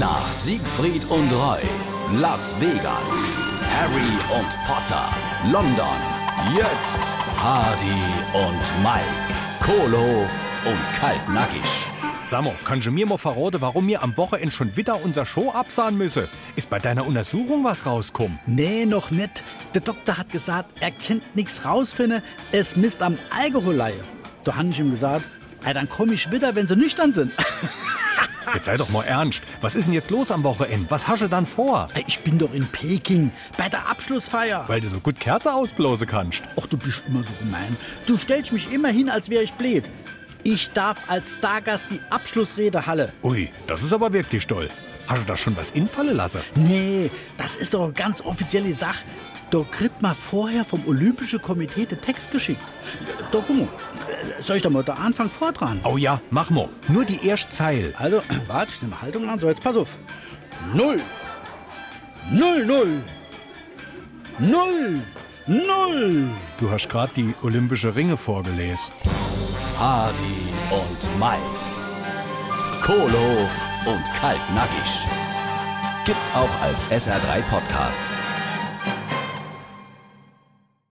Nach Siegfried und Roy, Las Vegas, Harry und Potter, London, jetzt Hardy und Mike, Kohlhof und Kaltnackig. Samo, kannst du mir mal verraten, warum wir am Wochenende schon wieder unser Show absahen müssen? Ist bei deiner Untersuchung was rausgekommen? Nee, noch nicht. Der Doktor hat gesagt, er kennt nichts rausfinden, es misst am Alkoholleihe. Da habe ich ihm gesagt, ey, dann komme ich wieder, wenn sie nüchtern sind. Jetzt sei doch mal ernst. Was ist denn jetzt los am Wochenende? Was hast du dann vor? Ich bin doch in Peking bei der Abschlussfeier. Weil du so gut Kerze ausblasen kannst. Ach, du bist immer so gemein. Du stellst mich immer hin, als wäre ich blöd. Ich darf als Stargast die Abschlussrede halle. Ui, das ist aber wirklich toll. Hast du da schon was infallen lassen? Nee, das ist doch eine ganz offizielle Sache. Da kriegt man vorher vom Olympischen Komitee den Text geschickt. Da, guck mal. Soll ich da mal den Anfang vortragen? Oh ja, mach mal. Nur die erste Zeile. Also, warte, ich nehme Haltung an. So, jetzt pass auf. Null. Null, null. Null. Null. Du hast gerade die Olympische Ringe vorgelesen. Hardy und Mike, Kohlhof und Kaltnackig. Gibt's auch als SR3 Podcast.